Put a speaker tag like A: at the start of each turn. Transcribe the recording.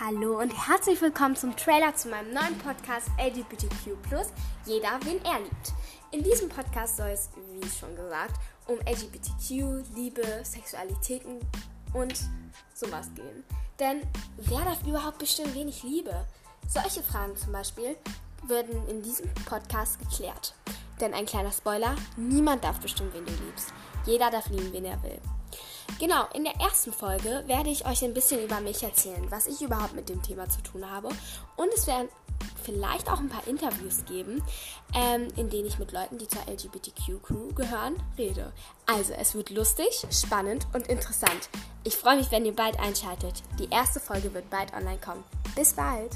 A: Hallo und herzlich willkommen zum Trailer zu meinem neuen Podcast LGBTQ+, jeder, wen er liebt. In diesem Podcast soll es, wie schon gesagt, um LGBTQ, Liebe, Sexualitäten und sowas gehen. Denn wer darf überhaupt bestimmen, wen ich liebe? Solche Fragen zum Beispiel würden in diesem Podcast geklärt. Denn ein kleiner Spoiler, niemand darf bestimmen, wen du liebst. Jeder darf lieben, wen er will. Genau, in der ersten Folge werde ich euch ein bisschen über mich erzählen, was ich überhaupt mit dem Thema zu tun habe. Und es werden vielleicht auch ein paar Interviews geben, ähm, in denen ich mit Leuten, die zur LGBTQ-Crew gehören, rede. Also, es wird lustig, spannend und interessant. Ich freue mich, wenn ihr bald einschaltet. Die erste Folge wird bald online kommen. Bis bald!